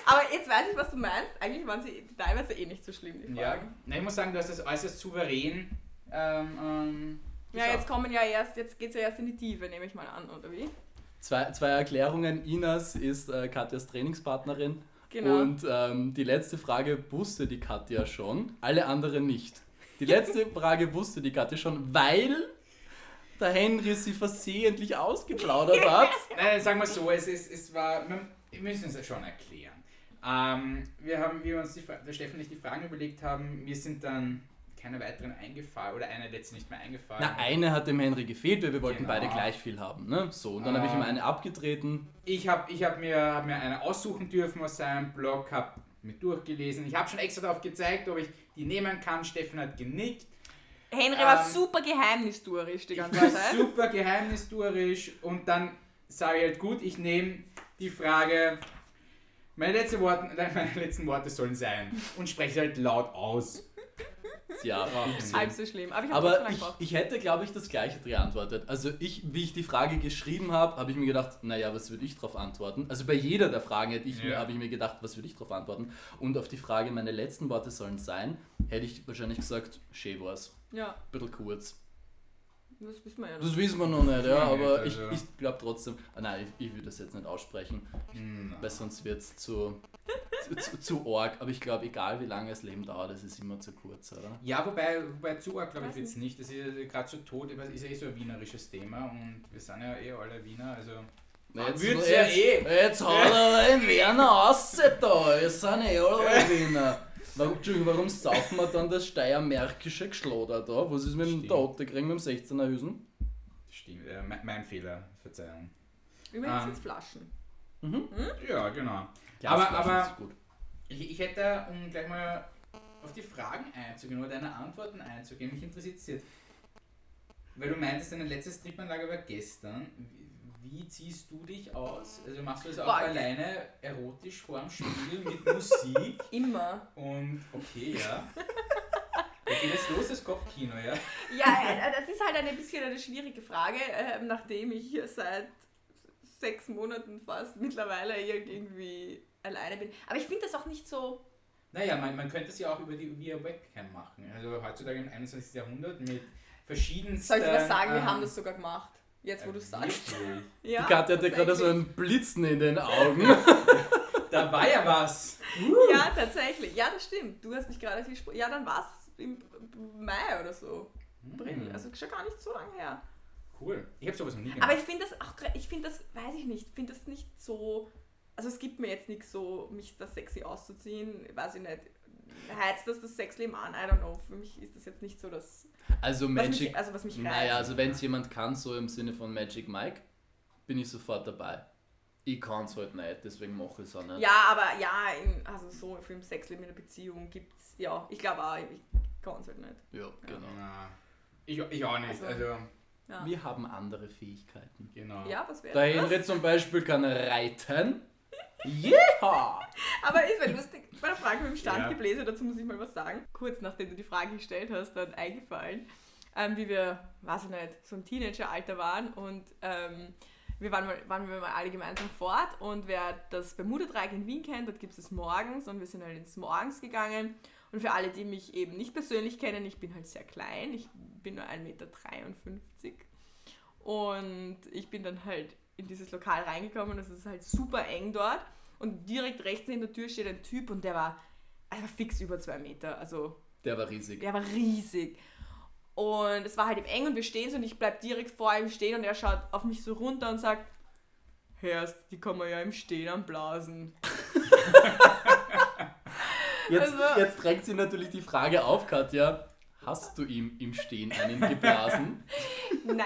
Aber jetzt weiß ich, was du meinst. Eigentlich waren sie teilweise eh nicht so schlimm, die Ja. Fragen. Na, ich muss sagen, du hast es äußerst souverän. Ähm, ähm, Ja, geschafft. jetzt kommen ja erst, jetzt geht's ja erst in die Tiefe, nehme ich mal an, oder wie? Zwei, zwei Erklärungen. Inas ist äh, Katjas Trainingspartnerin. Genau. Und ähm, die letzte Frage wusste die Katja schon, alle anderen nicht. Die letzte Frage wusste die Katja schon, weil der Henry sie versehentlich ausgeplaudert hat. Nein, sagen wir so, es, ist, es war, wir müssen es ja schon erklären. Ähm, wir haben, wie wir uns die, der Stefan und ich die Fragen überlegt haben, mir sind dann keine weiteren eingefallen oder eine letzte nicht mehr eingefallen. Na, eine hat dem Henry gefehlt, weil wir wollten Genau. beide gleich viel haben. Ne? So, und dann habe ich ihm Ähm. eine abgetreten. Ich habe ich hab mir, hab mir eine aussuchen dürfen aus seinem Blog, habe mir durchgelesen. Ich habe schon extra darauf gezeigt, ob ich die nehmen kann. Stefan hat genickt. Henry war Ähm, super geheimnistuerisch die ganze war Zeit. super geheimnistuerisch und dann sage ich halt, gut, ich nehme die Frage, meine, letzte Worte, meine letzten Worte sollen sein und spreche halt laut aus. Ja, Halb so schlimm. Aber ich Aber ich, ich hätte, glaube ich, das gleiche geantwortet. Also ich, wie ich die Frage geschrieben habe, habe ich mir gedacht, naja, was würde ich darauf antworten? Also bei jeder der Fragen hätte ich mir, Ja. habe ich mir gedacht, was würde ich darauf antworten? Und auf die Frage, meine letzten Worte sollen sein, hätte ich wahrscheinlich gesagt, schön war's. Ja, Bisschen kurz. Das wissen wir ja noch. Das wissen wir noch nicht, ja, aber ich, ich glaube trotzdem, ah, nein, ich, ich würde das jetzt nicht aussprechen, Hm. weil sonst wird es zu, zu, zu arg, aber ich glaube, egal wie lange das Leben dauert, es ist immer zu kurz, oder? Ja, wobei, wobei zu arg, glaube ich, Weiß wird es nicht. Das ist gerade so tot, ist ja eh so ein wienerisches Thema und wir sind ja eh alle Wiener, also. Jetzt, jetzt, ja eh. jetzt haut er den Werner raus da, sind eh alle Wiener. Warum, Entschuldigung, warum saufen wir dann das steiermärkische Geschloder da? Was ist mit dem Stimmt. Tote kriegen mit dem 16er Hüsen? Stimmt, äh, mein, mein Fehler, Verzeihung. Übrigens Ähm. jetzt Flaschen. Ja, genau. Aber- ist gut. Ich, ich hätte, um gleich mal auf die Fragen einzugehen oder deine Antworten einzugehen, mich interessiert es jetzt. Weil du meintest, deine letzte Stripanlage war gestern. Wie, wie ziehst du dich aus? Also machst du das auch Boah, alleine erotisch vorm Spiel mit Musik? Immer. Und okay, ja. Da geht jetzt los, das Kopfkino, ja? Ja, das ist halt eine bisschen eine schwierige Frage, äh, nachdem ich hier seit sechs Monaten fast mittlerweile irgendwie alleine bin. Aber ich finde das auch nicht so. Naja, man, man könnte es ja auch über die via Webcam machen. Also heutzutage im 21. Jahrhundert mit verschiedensten. Soll ich was sagen? Wir ähm, haben das sogar gemacht. Jetzt, wo du es sagst. Ja, Die Katja hatte gerade so tatsächlich. ein Blitzen in den Augen. Da war ja was. Ja, tatsächlich. Ja, das stimmt. Du hast mich gerade gesprochen. Ja, dann war es im Mai oder so. April. Hm, Also schon gar nicht so lange her. cool. Ich habe sowas noch nie gemacht. Aber ich finde das auch, ich finde das, weiß ich nicht, finde das nicht so, also es gibt mir jetzt nichts so, mich da sexy auszuziehen, weiß ich nicht. Heizt das das Sexleben an? I don't know. Für mich ist das jetzt nicht so das, Also was Magic. mich, also was mich reizt. Naja, also wenn es jemand kann, so im Sinne von Magic Mike, bin ich sofort dabei. Ich kann es halt nicht, deswegen mache ich es auch nicht. Ja, aber ja, in, also so für im Sexleben in einer Beziehung gibt's, ja, ich glaube auch, ich kann es halt nicht. Ja, genau. Na, ich, ich auch nicht. Also- Also, Ja, Wir haben andere Fähigkeiten. genau. ja was wäre Der das? Henry zum Beispiel kann reiten. Yeah! Aber ist ja lustig, bei der Frage mit dem Ja. Standgebläse, dazu muss ich mal was sagen. Kurz nachdem du die Frage gestellt hast, dann eingefallen, ähm, wie wir, weiß ich nicht, so im Teenageralter waren und ähm, wir waren, mal, waren wir mal alle gemeinsam fort und wer das Bermuda-Dreieck in Wien kennt, dort gibt es morgens und wir sind halt ins Morgens gegangen. Und für alle, die mich eben nicht persönlich kennen, ich bin halt sehr klein, ich bin nur 1,53 Meter. Und ich bin dann halt in dieses Lokal reingekommen es ist halt super eng dort. Und direkt rechts neben der Tür steht ein Typ und der war einfach fix über zwei Meter. Also Der war riesig. der war riesig. Und es war halt eben eng und wir stehen so und ich bleib direkt vor ihm stehen und er schaut auf mich so runter und sagt, Hörst, die kann man ja im Stehen anblasen. Jetzt, Also- jetzt drängt sich natürlich die Frage auf, Katja. Hast du ihm im Stehen einen geblasen? Nein!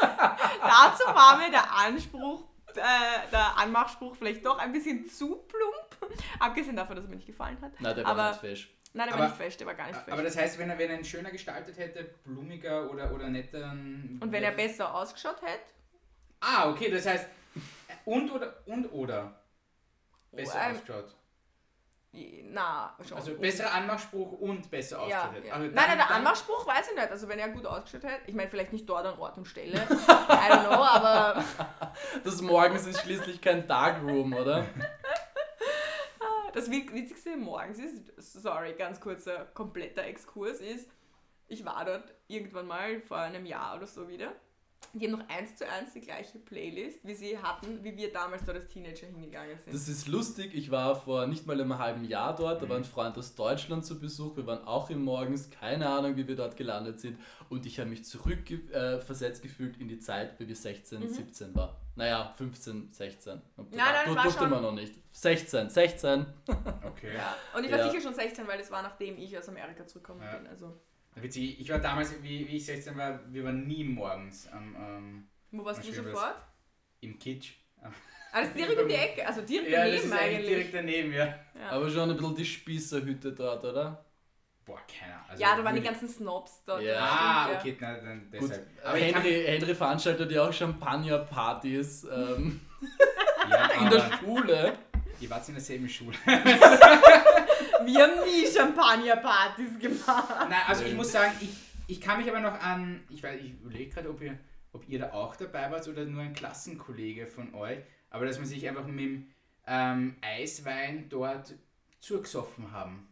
Dazu war mir der Anspruch, äh, der Anmachspruch vielleicht doch ein bisschen zu plump. Abgesehen davon, dass er mir nicht gefallen hat. Nein, der war Aber- nicht fesch. Nein, der Aber- war nicht fest, der war gar nicht fest. Aber das heißt, wenn er, wenn er ihn schöner gestaltet hätte, blumiger oder, oder netter. und wenn er besser ausgeschaut hätte, Ah, okay, das heißt. Und oder. Und oder. Besser ähm, ausgeschaut. Na, schon. Also besserer Anmachspruch und besser Ja, ausgeschaut hätte. ja. Also nein, nein, der Anmachspruch weiß ich nicht. Also wenn er gut ausgeschaut hätte, ich meine vielleicht nicht dort an Ort und Stelle, I don't know, aber Das Morgens ist schließlich kein Darkroom, oder? das Wit- Witzigste morgens ist, sorry, ganz kurzer, kompletter Exkurs ist, ich war dort irgendwann mal vor einem Jahr oder so wieder. Die haben noch eins zu eins die gleiche Playlist, wie sie hatten, wie wir damals dort als Teenager hingegangen sind. Das ist lustig. Ich war vor nicht mal einem halben Jahr dort. Da war ein Freund aus Deutschland zu Besuch. Wir waren auch im Morgens. Keine Ahnung, wie wir dort gelandet sind. Und ich habe mich zurückversetzt äh, versetzt gefühlt in die Zeit, wie wir 16, 17 war. Naja, 15, 16. Und Mhm. Nein, nein, du war durfte schon- man noch nicht. 16, 16. Okay. ja. Und ich war Ja. sicher schon 16, weil das war nachdem ich aus Amerika zurückgekommen Ja. bin. Also, Witzig, ich war damals, wie, wie ich 16 war, wir waren nie morgens am, ähm, wo warst Was du sofort? im Kitsch. Also direkt um die Ecke, also direkt Ja, das daneben ist eigentlich eigentlich. direkt daneben, ja. Ja. Aber schon ein bisschen die Spießerhütte dort, oder? Boah, keine Ahnung. Also ja, da waren die ganzen Snobs dort. Ja. Ah, okay, na, dann Gut, deshalb. aber ich kann- Henry, Henry veranstaltet ja auch Champagner-Partys ähm, ja, in der aber Schule. Ihr wart in derselben Schule. Wir haben nie Champagnerpartys gemacht. Nein, also ich muss sagen, ich, ich kann mich aber noch an, ich weiß, ich überlege gerade, ob ihr, ob ihr da auch dabei wart oder nur ein Klassenkollege von euch, aber dass man sich einfach mit dem ähm, Eiswein dort zugesoffen haben.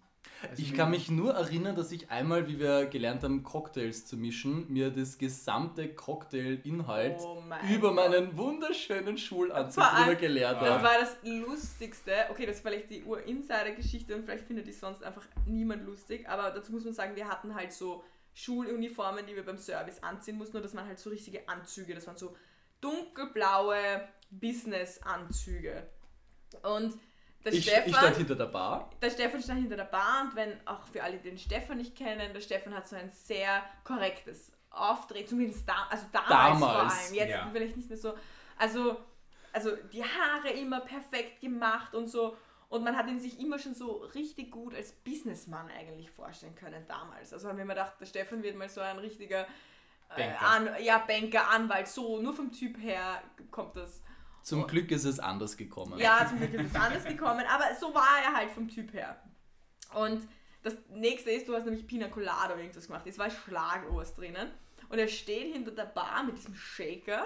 Also Ich kann mich nur erinnern, dass ich einmal, wie wir gelernt haben, Cocktails zu mischen, mir das gesamte Cocktail-Inhalt Oh mein über meinen wunderschönen Schulanzug drüber geleert Das habe. war das Lustigste. Okay, das ist vielleicht die Ur-Insider-Geschichte und vielleicht findet die sonst einfach niemand lustig. Aber dazu muss man sagen, wir hatten halt so Schuluniformen, die wir beim Service anziehen mussten. Nur das waren halt so richtige Anzüge. Das waren so dunkelblaue Business-Anzüge. Und der Ich, Stefan... ich stand hinter der Bar. Der Stefan stand hinter der Bar und wenn, auch für alle, die den Stefan nicht kennen, der Stefan hat so ein sehr korrektes Auftreten, zumindest da, also damals, Damals, vor allem, jetzt ja. vielleicht nicht mehr so, also, also die Haare immer perfekt gemacht und so und man hat ihn sich immer schon so richtig gut als Businessmann eigentlich vorstellen können damals. Also haben wir immer gedacht, der Stefan wird mal so ein richtiger äh, Banker. An, ja, Banker, Anwalt, so, nur vom Typ her kommt das Zum Glück ist es anders gekommen. ja, zum Glück ist es anders gekommen, aber so war er halt vom Typ her. Und das nächste ist, du hast nämlich Pina Colada oder irgendwas gemacht. Es war Schlagobers drinnen. Und er steht hinter der Bar mit diesem Shaker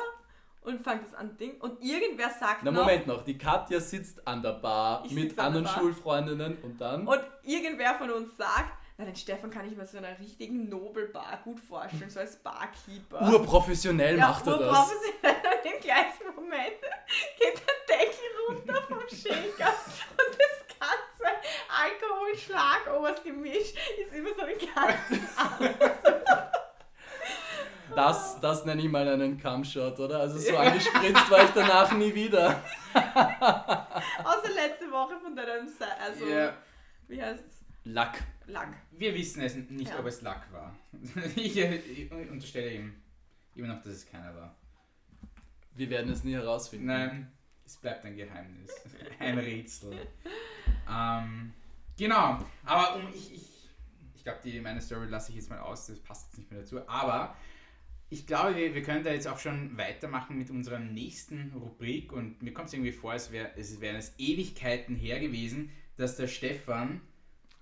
und fängt das an Ding. Und irgendwer sagt Na noch, Moment noch, die Katja sitzt an der Bar mit anderen Bar. Schulfreundinnen und dann. und irgendwer von uns sagt, na, den Stefan kann ich mir so einer richtigen Nobelbar gut vorstellen, so als Barkeeper. Urprofessionell macht er das. urprofessionell. Und im gleichen Moment geht der Deckel runter vom Shaker und das ganze Alkohol-Schlagobers-Gemisch ist über so den ganzen Das, das nenne ich mal einen Cumshot, oder? Also so angespritzt war ich danach nie wieder. Außer letzte Woche von deinem also Ja, wie heißt's? Lack. Lack. wir wissen es nicht, Ja. ob es Lack war. Ich, äh, ich unterstelle ihm immer noch, dass es keiner war. Wir werden es nie herausfinden. Nein, es bleibt ein Geheimnis. Ein Rätsel. ähm, genau, aber um ich, ich, ich glaube, die meine Story lasse ich jetzt mal aus, das passt jetzt nicht mehr dazu. Aber ich glaube, wir, wir können da jetzt auch schon weitermachen mit unserer nächsten Rubrik und mir kommt es irgendwie vor, es, wär, es wären es Ewigkeiten her gewesen, dass der Stefan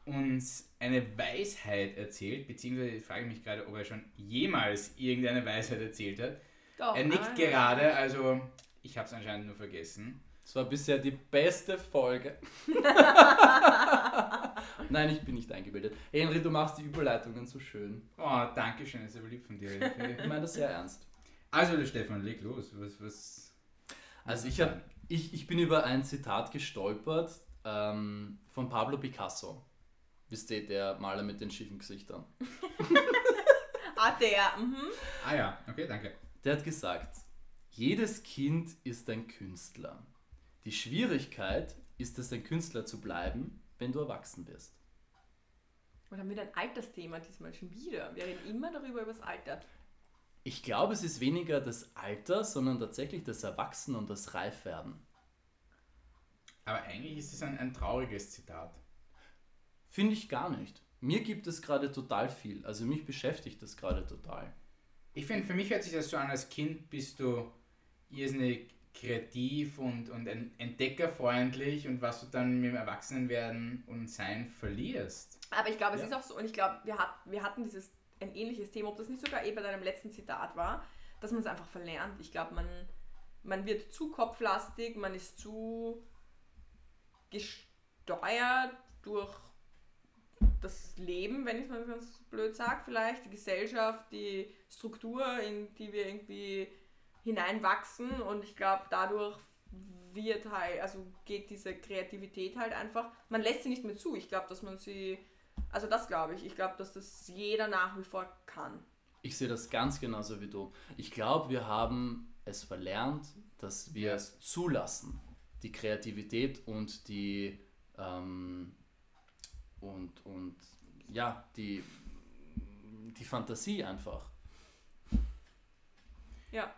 uns eine Weisheit erzählt, beziehungsweise ich frage mich gerade, ob er schon jemals irgendeine Weisheit erzählt hat. Doch, Er nickt gerade, also ich habe es anscheinend nur vergessen. Es war bisher die beste Folge. Nein, ich bin nicht eingebildet. Henry, du machst die Überleitungen so schön. Oh, danke schön, ist aber lieb von dir. Ich meine das sehr ernst. Also, Stefan, leg los. Was, was Also ich, hab, ich, ich bin über ein Zitat gestolpert ähm, von Pablo Picasso. Wisst ihr, der Maler mit den schiefen Gesichtern. Ah, der, mhm. Ah ja, okay, danke. Der hat gesagt, jedes Kind ist ein Künstler. Die Schwierigkeit ist es, ein Künstler zu bleiben, wenn du erwachsen wirst. Und dann wieder ein Altersthema diesmal schon wieder. Wir reden immer darüber, über das Alter. Ich glaube, es ist weniger das Alter, sondern tatsächlich das Erwachsen und das Reifwerden. Aber eigentlich ist es ein, ein trauriges Zitat. Finde ich gar nicht. Mir gibt es gerade total viel. Also mich beschäftigt das gerade total. Ich finde, für mich hört sich das so an, als Kind bist du irrsinnig kreativ und, und en- entdeckerfreundlich und was du dann mit dem Erwachsenenwerden und Sein verlierst. Aber ich glaube, es Ja. ist auch so, und ich glaube, wir, hat, wir hatten dieses ein ähnliches Thema, ob das nicht sogar eh bei deinem letzten Zitat war, dass man es einfach verlernt. Ich glaube, man, man wird zu kopflastig, man ist zu gesteuert durch das Leben, wenn ich es mal ganz blöd sage, vielleicht, die Gesellschaft, die Struktur, in die wir irgendwie hineinwachsen und ich glaube, dadurch wird halt, also geht diese Kreativität halt einfach, man lässt sie nicht mehr zu. Ich glaube, dass man sie, also das glaube ich, ich glaube, dass das jeder nach wie vor kann. Ich sehe das ganz genauso wie du. Ich glaube, wir haben es verlernt, dass wir es zulassen. Die Kreativität und die ähm, und, und ja, die, die Fantasie einfach. Ja.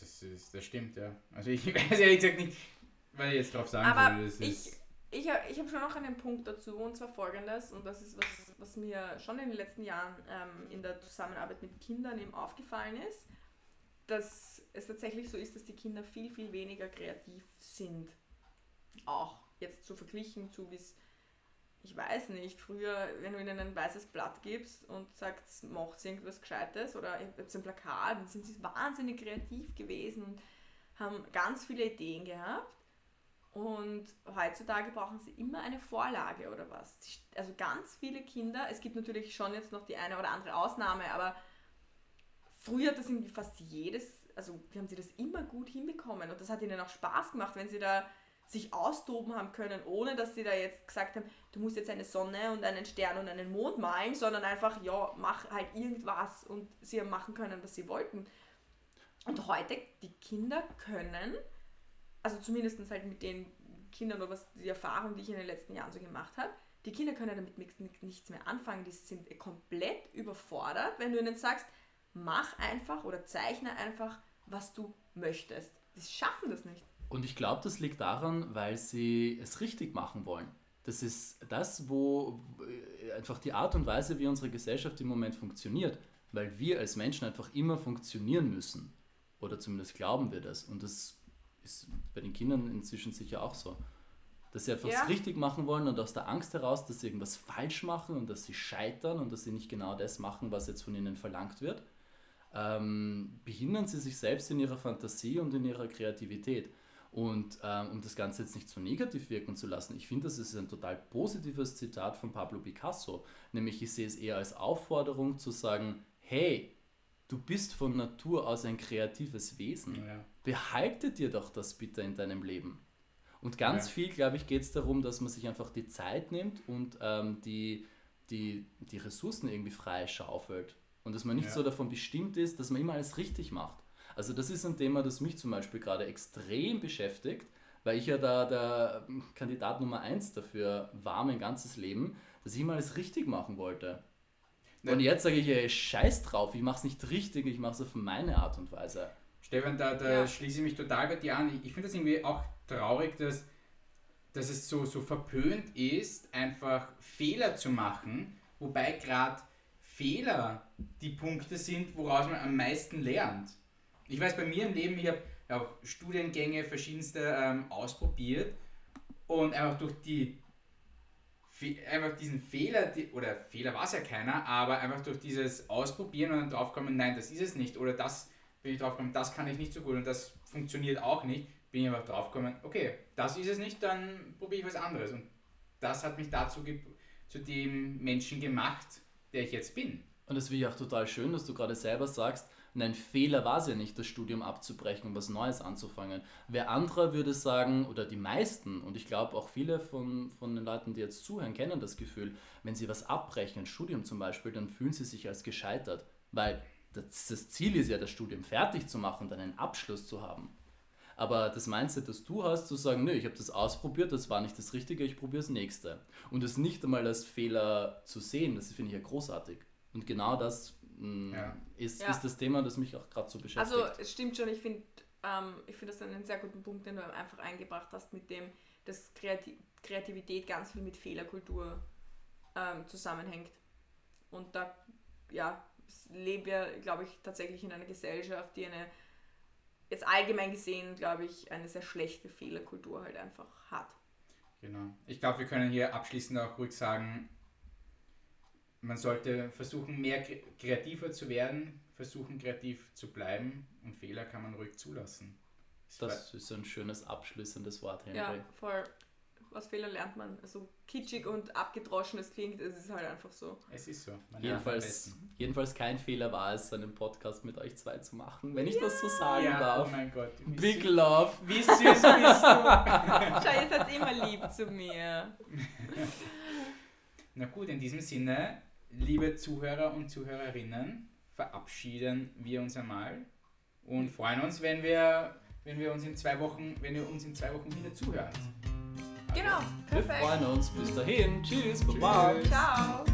Das, ist, das stimmt, ja. Also ich weiß ehrlich gesagt nicht, weil ich jetzt drauf sagen Aber würde, das ich, ist... ich, ich habe schon noch einen Punkt dazu und zwar folgendes und das ist was, was mir schon in den letzten Jahren ähm, in der Zusammenarbeit mit Kindern eben aufgefallen ist, dass es tatsächlich so ist, dass die Kinder viel, viel weniger kreativ sind. Auch jetzt so verglichen zu, wie es, ich weiß nicht, früher, wenn du ihnen ein weißes Blatt gibst und sagst, macht irgendwas Gescheites oder ihr habt ein Plakat, dann sind sie wahnsinnig kreativ gewesen und haben ganz viele Ideen gehabt. Und heutzutage brauchen sie immer eine Vorlage oder was. Also ganz viele Kinder, es gibt natürlich schon jetzt noch die eine oder andere Ausnahme, aber früher hat das irgendwie fast jedes, also haben sie das immer gut hinbekommen und das hat ihnen auch Spaß gemacht, wenn sie da sich austoben haben können, ohne dass sie da jetzt gesagt haben, du musst jetzt eine Sonne und einen Stern und einen Mond malen, sondern einfach, ja, mach halt irgendwas und sie haben machen können, was sie wollten. Und heute, die Kinder können, also zumindest halt mit den Kindern oder was die Erfahrung, die ich in den letzten Jahren so gemacht habe, die Kinder können damit nichts mehr anfangen, die sind komplett überfordert, wenn du ihnen sagst, mach einfach oder zeichne einfach, was du möchtest. Die schaffen das nicht. Und ich glaube, das liegt daran, weil sie es richtig machen wollen. Das ist das, wo äh, einfach die Art und Weise, wie unsere Gesellschaft im Moment funktioniert, weil wir als Menschen einfach immer funktionieren müssen. Oder zumindest glauben wir das. Und das ist bei den Kindern inzwischen sicher auch so. Dass sie einfach ja. es richtig machen wollen und aus der Angst heraus, dass sie irgendwas falsch machen und dass sie scheitern und dass sie nicht genau das machen, was jetzt von ihnen verlangt wird, ähm, behindern sie sich selbst in ihrer Fantasie und in ihrer Kreativität. Und ähm, um das Ganze jetzt nicht so negativ wirken zu lassen, ich finde, das ist ein total positives Zitat von Pablo Picasso. Nämlich, ich sehe es eher als Aufforderung zu sagen, hey, du bist von Natur aus ein kreatives Wesen. Ja. Behalte dir doch das bitte in deinem Leben. Und ganz ja. viel, glaube ich, geht es darum, dass man sich einfach die Zeit nimmt und ähm, die, die, die Ressourcen irgendwie frei schaufelt. Und dass man nicht ja. so davon bestimmt ist, dass man immer alles richtig macht. Also das ist ein Thema, das mich zum Beispiel gerade extrem beschäftigt, weil ich ja da der Kandidat Nummer eins dafür war mein ganzes Leben, dass ich immer alles richtig machen wollte. Ne. Und jetzt sage ich, ey, scheiß drauf, ich mache es nicht richtig, ich mache es auf meine Art und Weise. Stefan, da, da ja. schließe ich mich total bei dir an. Ich, ich finde das irgendwie auch traurig, dass, dass es so, so verpönt ist, einfach Fehler zu machen, wobei gerade Fehler die Punkte sind, woraus man am meisten lernt. Ich weiß, bei mir im Leben, ich habe auch Studiengänge verschiedenste ähm, ausprobiert und einfach durch die einfach diesen Fehler, die, oder Fehler war es ja keiner, aber einfach durch dieses Ausprobieren und dann draufkommen, nein, das ist es nicht, oder das bin ich draufgekommen, das kann ich nicht so gut und das funktioniert auch nicht, bin ich einfach draufgekommen, okay, das ist es nicht, dann probiere ich was anderes. Und das hat mich dazu zu dem Menschen gemacht, der ich jetzt bin. Und das finde ich auch total schön, dass du gerade selber sagst, und ein Fehler war es ja nicht, das Studium abzubrechen und was Neues anzufangen. Wer anderer würde sagen, oder die meisten, und ich glaube auch viele von, von den Leuten, die jetzt zuhören, kennen das Gefühl, wenn sie was abbrechen, ein Studium zum Beispiel, dann fühlen sie sich als gescheitert. Weil das, das Ziel ist ja, das Studium fertig zu machen und dann einen Abschluss zu haben. Aber das Mindset, das du hast, zu sagen, nö, ich habe das ausprobiert, das war nicht das Richtige, ich probiere das nächste. Und es nicht einmal als Fehler zu sehen, das finde ich ja großartig. Und genau das Mm, ja. Ist, ja. ist das Thema, das mich auch gerade so beschäftigt. Also es stimmt schon, ich finde ähm, find das einen sehr guten Punkt, den du einfach eingebracht hast, mit dem, dass Kreativ Kreativität ganz viel mit Fehlerkultur ähm, zusammenhängt. Und da ja, leben wir, glaube ich, tatsächlich in einer Gesellschaft, die eine, jetzt allgemein gesehen, glaube ich, eine sehr schlechte Fehlerkultur halt einfach hat. Genau. Ich glaube, wir können hier abschließend auch ruhig sagen, man sollte versuchen, mehr kreativer zu werden, versuchen, kreativ zu bleiben und Fehler kann man ruhig zulassen. Das, das ist ein schönes abschließendes Wort, Henry. Ja, voll. Aus Fehlern lernt man. Also kitschig und abgedroschen es klingt, es ist halt einfach so. Es ist so. Jedenfalls, jedenfalls kein Fehler war es, einen Podcast mit euch zwei zu machen, wenn ich ja. das so sagen ja, darf. Oh mein Gott. Big süß, Love. Wie süß bist du? Schau, ihr seid immer lieb zu mir. Na gut, in diesem Sinne liebe Zuhörer und Zuhörerinnen, verabschieden wir uns einmal und freuen uns, wenn wir, wenn wir uns in zwei Wochen, wenn ihr uns in zwei Wochen wieder zuhört. Genau, perfekt. Wir freuen uns. Bis dahin. Tschüss. Baba. Ciao.